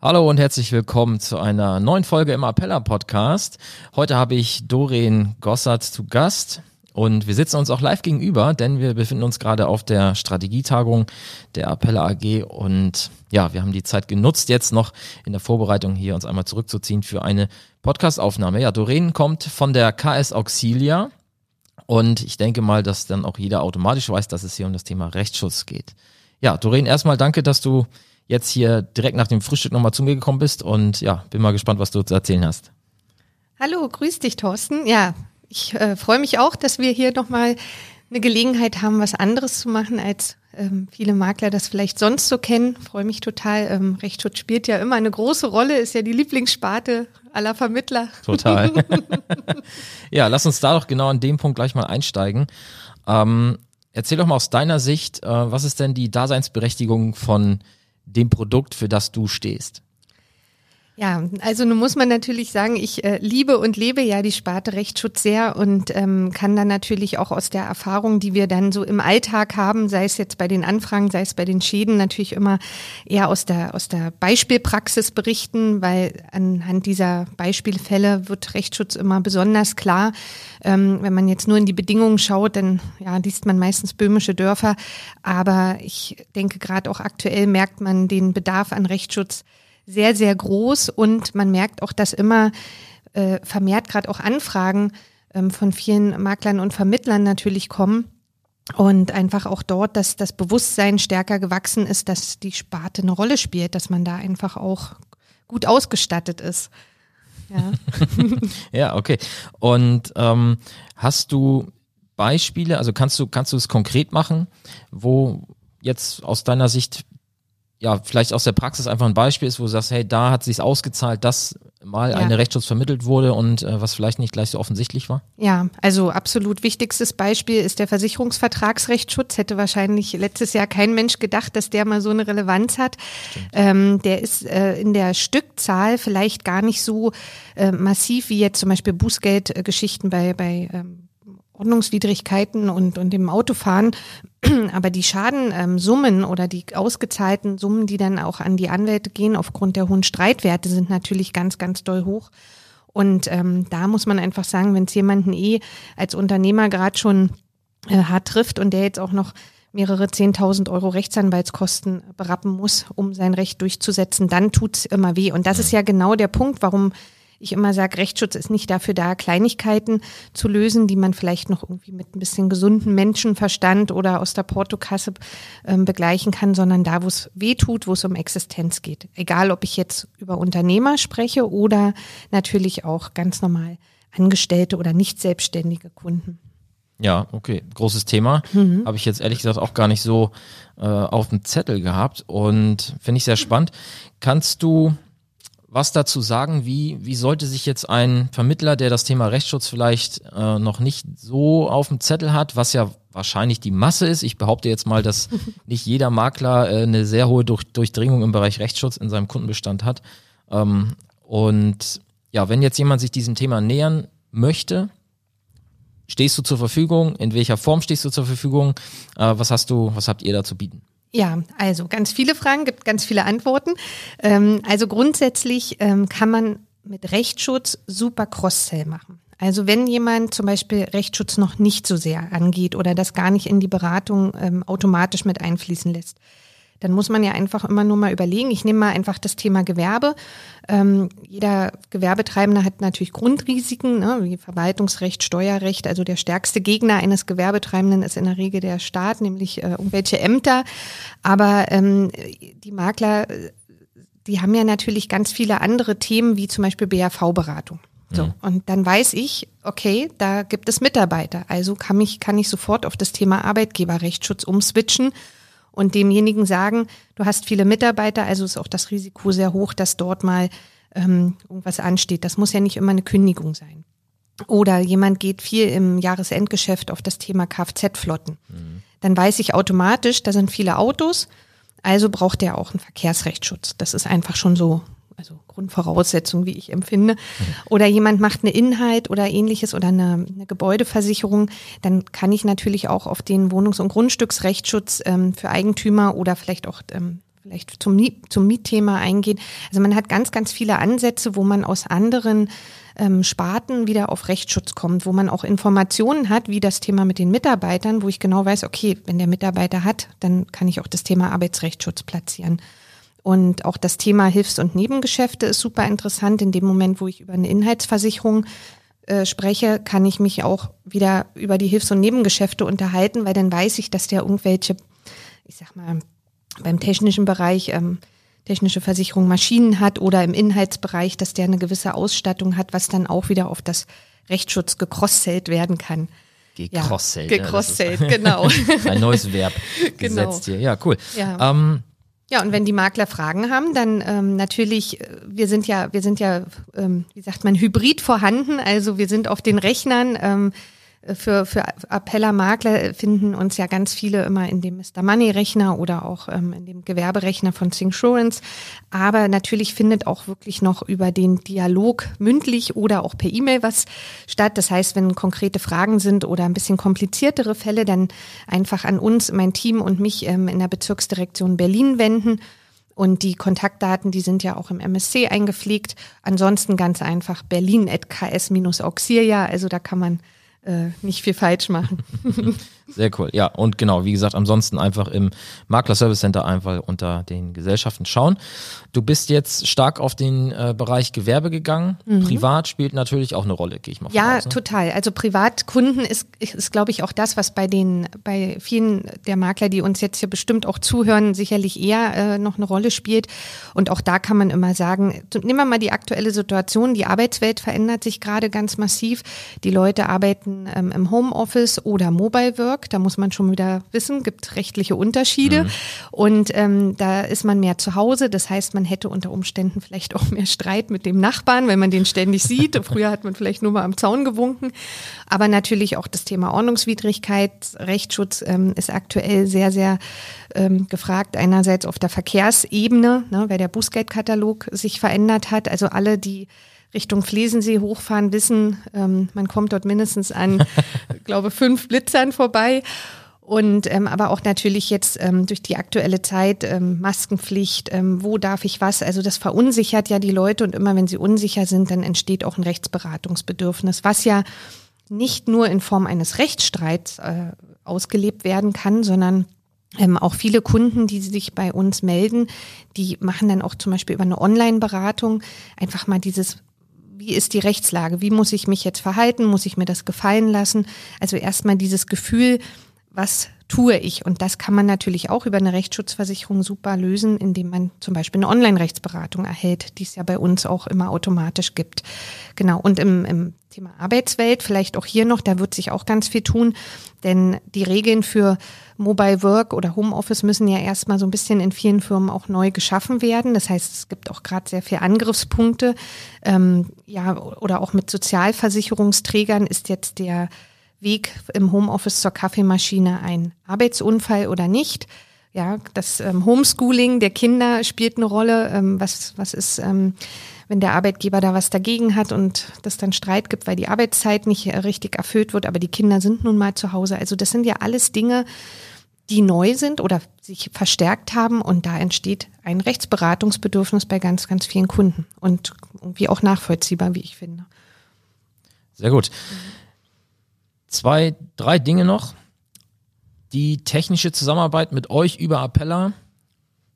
Hallo und herzlich willkommen zu einer neuen Folge im Appella Podcast. Heute habe ich Doreen Gossert zu Gast. Und wir sitzen uns auch live gegenüber, denn wir befinden uns gerade auf der Strategietagung der Appella AG und ja, wir haben die Zeit genutzt, jetzt noch in der Vorbereitung hier uns einmal zurückzuziehen für eine Podcastaufnahme. Ja, Doreen kommt von der KS Auxilia und ich denke mal, dass dann auch jeder automatisch weiß, dass es hier um das Thema Rechtsschutz geht. Ja, Doreen, erstmal danke, dass du jetzt hier direkt nach dem Frühstück nochmal zu mir gekommen bist und ja, bin mal gespannt, was du zu erzählen hast. Hallo, grüß dich, Thorsten. Ja, ich äh, freue mich auch, dass wir hier nochmal eine Gelegenheit haben, was anderes zu machen, als ähm, viele Makler das vielleicht sonst so kennen. Freue mich total. Ähm, Rechtsschutz spielt ja immer eine große Rolle, ist ja die Lieblingssparte aller Vermittler. Total. ja, lass uns da doch genau an dem Punkt gleich mal einsteigen. Ähm, erzähl doch mal aus deiner Sicht, äh, was ist denn die Daseinsberechtigung von dem Produkt, für das du stehst? Ja, also nun muss man natürlich sagen, ich äh, liebe und lebe ja die Sparte Rechtsschutz sehr und ähm, kann dann natürlich auch aus der Erfahrung, die wir dann so im Alltag haben, sei es jetzt bei den Anfragen, sei es bei den Schäden, natürlich immer eher aus der, aus der Beispielpraxis berichten, weil anhand dieser Beispielfälle wird Rechtsschutz immer besonders klar. Ähm, wenn man jetzt nur in die Bedingungen schaut, dann ja, liest man meistens böhmische Dörfer. Aber ich denke, gerade auch aktuell merkt man den Bedarf an Rechtsschutz sehr, sehr groß und man merkt auch, dass immer äh, vermehrt gerade auch Anfragen ähm, von vielen Maklern und Vermittlern natürlich kommen. Und einfach auch dort, dass das Bewusstsein stärker gewachsen ist, dass die Sparte eine Rolle spielt, dass man da einfach auch gut ausgestattet ist. Ja, ja okay. Und ähm, hast du Beispiele, also kannst du, kannst du es konkret machen, wo jetzt aus deiner Sicht ja, vielleicht aus der Praxis einfach ein Beispiel ist, wo du sagst, hey, da hat sich's ausgezahlt, dass mal ja. eine Rechtsschutz vermittelt wurde und äh, was vielleicht nicht gleich so offensichtlich war? Ja, also absolut wichtigstes Beispiel ist der Versicherungsvertragsrechtsschutz. Hätte wahrscheinlich letztes Jahr kein Mensch gedacht, dass der mal so eine Relevanz hat. Ähm, der ist äh, in der Stückzahl vielleicht gar nicht so äh, massiv wie jetzt zum Beispiel Bußgeldgeschichten bei, bei ähm, Ordnungswidrigkeiten und, und dem Autofahren. Aber die Schadensummen oder die ausgezahlten Summen, die dann auch an die Anwälte gehen aufgrund der hohen Streitwerte, sind natürlich ganz, ganz doll hoch. Und ähm, da muss man einfach sagen, wenn es jemanden eh als Unternehmer gerade schon äh, hart trifft und der jetzt auch noch mehrere Zehntausend Euro Rechtsanwaltskosten berappen muss, um sein Recht durchzusetzen, dann tut's immer weh. Und das ist ja genau der Punkt, warum ich immer sage, Rechtsschutz ist nicht dafür da, Kleinigkeiten zu lösen, die man vielleicht noch irgendwie mit ein bisschen gesunden Menschenverstand oder aus der Portokasse ähm, begleichen kann, sondern da, wo es weh tut, wo es um Existenz geht. Egal, ob ich jetzt über Unternehmer spreche oder natürlich auch ganz normal Angestellte oder nicht selbstständige Kunden. Ja, okay, großes Thema. Mhm. Habe ich jetzt ehrlich gesagt auch gar nicht so äh, auf dem Zettel gehabt und finde ich sehr spannend. Kannst du was dazu sagen, wie, wie sollte sich jetzt ein Vermittler, der das Thema Rechtsschutz vielleicht äh, noch nicht so auf dem Zettel hat, was ja wahrscheinlich die Masse ist. Ich behaupte jetzt mal, dass nicht jeder Makler äh, eine sehr hohe Durch Durchdringung im Bereich Rechtsschutz in seinem Kundenbestand hat. Ähm, und ja, wenn jetzt jemand sich diesem Thema nähern möchte, stehst du zur Verfügung? In welcher Form stehst du zur Verfügung? Äh, was hast du, was habt ihr da zu bieten? Ja, also ganz viele Fragen, gibt ganz viele Antworten. Ähm, also grundsätzlich ähm, kann man mit Rechtsschutz super Cross-Sell machen. Also wenn jemand zum Beispiel Rechtsschutz noch nicht so sehr angeht oder das gar nicht in die Beratung ähm, automatisch mit einfließen lässt, dann muss man ja einfach immer nur mal überlegen. Ich nehme mal einfach das Thema Gewerbe. Ähm, jeder Gewerbetreibende hat natürlich Grundrisiken, ne, wie Verwaltungsrecht, Steuerrecht. Also der stärkste Gegner eines Gewerbetreibenden ist in der Regel der Staat, nämlich äh, irgendwelche Ämter. Aber ähm, die Makler, die haben ja natürlich ganz viele andere Themen, wie zum Beispiel BAV-Beratung. So, mhm. und dann weiß ich, okay, da gibt es Mitarbeiter. Also kann ich, kann ich sofort auf das Thema Arbeitgeberrechtsschutz umswitchen und demjenigen sagen, du hast viele Mitarbeiter, also ist auch das Risiko sehr hoch, dass dort mal ähm, irgendwas ansteht. Das muss ja nicht immer eine Kündigung sein. Oder jemand geht viel im Jahresendgeschäft auf das Thema Kfz-Flotten. Mhm. Dann weiß ich automatisch, da sind viele Autos, also braucht der auch einen Verkehrsrechtsschutz. Das ist einfach schon so, also Grundvoraussetzung, wie ich empfinde. Mhm. Oder jemand macht eine Inhalt oder ähnliches oder eine, eine, Gebäudeversicherung, dann kann ich natürlich auch auf den Wohnungs- und Grundstücksrechtsschutz ähm, für Eigentümer oder vielleicht auch ähm, vielleicht zum, zum Mietthema eingehen. Also man hat ganz, ganz viele Ansätze, wo man aus anderen ähm, Sparten wieder auf Rechtsschutz kommt, wo man auch Informationen hat, wie das Thema mit den Mitarbeitern, wo ich genau weiß, okay, wenn der Mitarbeiter hat, dann kann ich auch das Thema Arbeitsrechtsschutz platzieren. Und auch das Thema Hilfs- und Nebengeschäfte ist super interessant. In dem Moment, wo ich über eine Inhaltsversicherung äh, spreche, kann ich mich auch wieder über die Hilfs- und Nebengeschäfte unterhalten, weil dann weiß ich, dass der irgendwelche, ich sag mal, beim technischen Bereich ähm, technische Versicherung Maschinen hat oder im Inhaltsbereich, dass der eine gewisse Ausstattung hat, was dann auch wieder auf das Rechtsschutz gecrosselt werden kann. Gecrosselt. Ja, gecrosselt, ja, genau. Ein neues Verb genau. gesetzt hier. Ja, cool. Ja. Ähm, ja, und wenn die Makler Fragen haben, dann ähm, natürlich, äh, wir sind ja, wir sind ja, ähm, wie sagt man, hybrid vorhanden. Also wir sind auf den Rechnern. Ähm, für, für Appeller Makler finden uns ja ganz viele immer in dem Mr. Money Rechner oder auch ähm, in dem Gewerberechner von Syncsurance. Aber natürlich findet auch wirklich noch über den Dialog mündlich oder auch per E-Mail was statt. Das heißt, wenn konkrete Fragen sind oder ein bisschen kompliziertere Fälle, dann einfach an uns, mein Team und mich ähm, in der Bezirksdirektion Berlin wenden. Und die Kontaktdaten, die sind ja auch im MSC eingepflegt. Ansonsten ganz einfach berlin.ks-auxilia. Also da kann man äh, nicht viel falsch machen. Sehr cool. Ja, und genau, wie gesagt, ansonsten einfach im Makler Service Center einfach unter den Gesellschaften schauen. Du bist jetzt stark auf den äh, Bereich Gewerbe gegangen. Mhm. Privat spielt natürlich auch eine Rolle, gehe ich mal Ja, aus, ne? total. Also Privatkunden ist, ist glaube ich, auch das, was bei den, bei vielen der Makler, die uns jetzt hier bestimmt auch zuhören, sicherlich eher äh, noch eine Rolle spielt. Und auch da kann man immer sagen, nehmen wir mal die aktuelle Situation. Die Arbeitswelt verändert sich gerade ganz massiv. Die Leute arbeiten ähm, im Homeoffice oder Mobile Work. Work. Da muss man schon wieder wissen, gibt rechtliche Unterschiede. Mhm. Und ähm, da ist man mehr zu Hause. Das heißt, man hätte unter Umständen vielleicht auch mehr Streit mit dem Nachbarn, wenn man den ständig sieht. Früher hat man vielleicht nur mal am Zaun gewunken. Aber natürlich auch das Thema Ordnungswidrigkeit, Rechtsschutz ähm, ist aktuell sehr, sehr ähm, gefragt. Einerseits auf der Verkehrsebene, ne, weil der Bußgeldkatalog sich verändert hat. Also alle, die Richtung Flesensee hochfahren, wissen, ähm, man kommt dort mindestens an, glaube fünf Blitzern vorbei. Und ähm, aber auch natürlich jetzt ähm, durch die aktuelle Zeit ähm, Maskenpflicht, ähm, wo darf ich was? Also das verunsichert ja die Leute und immer wenn sie unsicher sind, dann entsteht auch ein Rechtsberatungsbedürfnis, was ja nicht nur in Form eines Rechtsstreits äh, ausgelebt werden kann, sondern ähm, auch viele Kunden, die sich bei uns melden, die machen dann auch zum Beispiel über eine Online-Beratung einfach mal dieses wie ist die Rechtslage? Wie muss ich mich jetzt verhalten? Muss ich mir das gefallen lassen? Also erstmal dieses Gefühl, was tue ich? Und das kann man natürlich auch über eine Rechtsschutzversicherung super lösen, indem man zum Beispiel eine Online-Rechtsberatung erhält, die es ja bei uns auch immer automatisch gibt. Genau. Und im, im Thema Arbeitswelt, vielleicht auch hier noch, da wird sich auch ganz viel tun, denn die Regeln für Mobile Work oder Homeoffice müssen ja erstmal so ein bisschen in vielen Firmen auch neu geschaffen werden. Das heißt, es gibt auch gerade sehr viele Angriffspunkte. Ähm, ja, oder auch mit Sozialversicherungsträgern ist jetzt der Weg im Homeoffice zur Kaffeemaschine ein Arbeitsunfall oder nicht. Ja, das ähm, Homeschooling der Kinder spielt eine Rolle. Ähm, was, was ist, ähm, wenn der Arbeitgeber da was dagegen hat und das dann Streit gibt, weil die Arbeitszeit nicht äh, richtig erfüllt wird, aber die Kinder sind nun mal zu Hause. Also das sind ja alles Dinge, die neu sind oder sich verstärkt haben und da entsteht ein Rechtsberatungsbedürfnis bei ganz, ganz vielen Kunden und irgendwie auch nachvollziehbar, wie ich finde. Sehr gut. Mhm zwei, drei Dinge noch. Die technische Zusammenarbeit mit euch über Appella.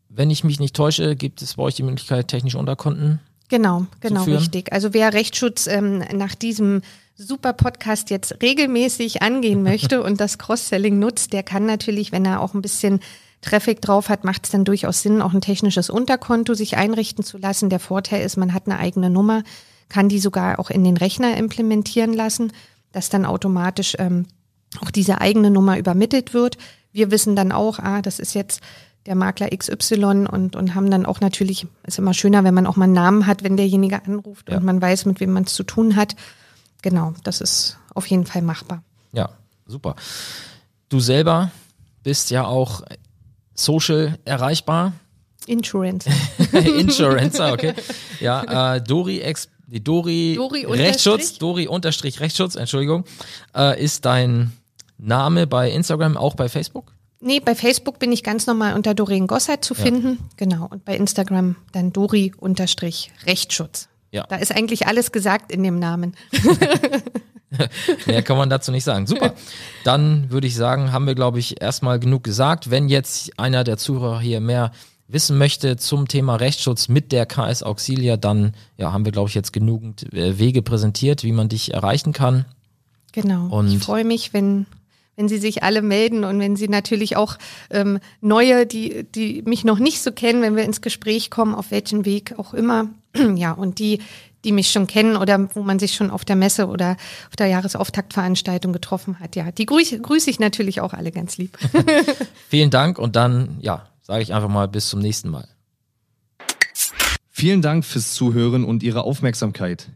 Wenn ich mich nicht täusche, gibt es bei euch die Möglichkeit, technische Unterkonten Genau, genau, richtig. Also wer Rechtsschutz ähm, nach diesem super Podcast jetzt regelmäßig angehen möchte und das Cross-Selling nutzt, der kann natürlich, wenn er auch ein bisschen Traffic drauf hat, macht es dann durchaus Sinn, auch ein technisches Unterkonto sich einrichten zu lassen. Der Vorteil ist, man hat eine eigene Nummer, kann die sogar auch in den Rechner implementieren lassen dass dann automatisch ähm, auch diese eigene Nummer übermittelt wird. wir wissen dann auch, ah, das ist jetzt der Makler XY und, und haben dann auch natürlich, ist immer schöner, wenn man auch mal einen Namen hat, wenn derjenige anruft ja. und man weiß, mit wem man es zu tun hat. Genau, das ist auf jeden Fall machbar. Ja, super. Du selber bist ja auch social erreichbar. Insurance. Insurance, okay. Ja, äh, Dori Ex die Dori, Dori Rechtsschutz, Dori unterstrich Rechtsschutz, Entschuldigung, äh, ist dein Name bei Instagram, auch bei Facebook? Nee, bei Facebook bin ich ganz normal unter Doreen Gossert zu finden. Ja. Genau. Und bei Instagram dann Dori unterstrich Rechtsschutz. Ja. Da ist eigentlich alles gesagt in dem Namen. Mehr kann man dazu nicht sagen. Super. Dann würde ich sagen, haben wir, glaube ich, erstmal genug gesagt. Wenn jetzt einer der Zuhörer hier mehr wissen möchte zum Thema Rechtsschutz mit der KS Auxilia, dann ja, haben wir, glaube ich, jetzt genügend äh, Wege präsentiert, wie man dich erreichen kann. Genau. Und ich freue mich, wenn wenn Sie sich alle melden und wenn Sie natürlich auch ähm, neue, die, die mich noch nicht so kennen, wenn wir ins Gespräch kommen, auf welchen Weg auch immer, ja, und die, die mich schon kennen oder wo man sich schon auf der Messe oder auf der Jahresauftaktveranstaltung getroffen hat, ja, die grüße, grüße ich natürlich auch alle ganz lieb. Vielen Dank und dann, ja, sage ich einfach mal bis zum nächsten Mal. Vielen Dank fürs Zuhören und Ihre Aufmerksamkeit.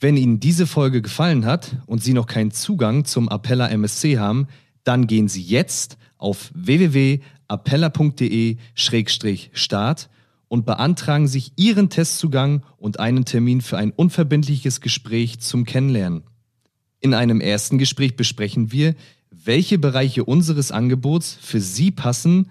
Wenn Ihnen diese Folge gefallen hat und Sie noch keinen Zugang zum Appella MSC haben, dann gehen Sie jetzt auf www.appella.de-start und beantragen sich Ihren Testzugang und einen Termin für ein unverbindliches Gespräch zum Kennenlernen. In einem ersten Gespräch besprechen wir, welche Bereiche unseres Angebots für Sie passen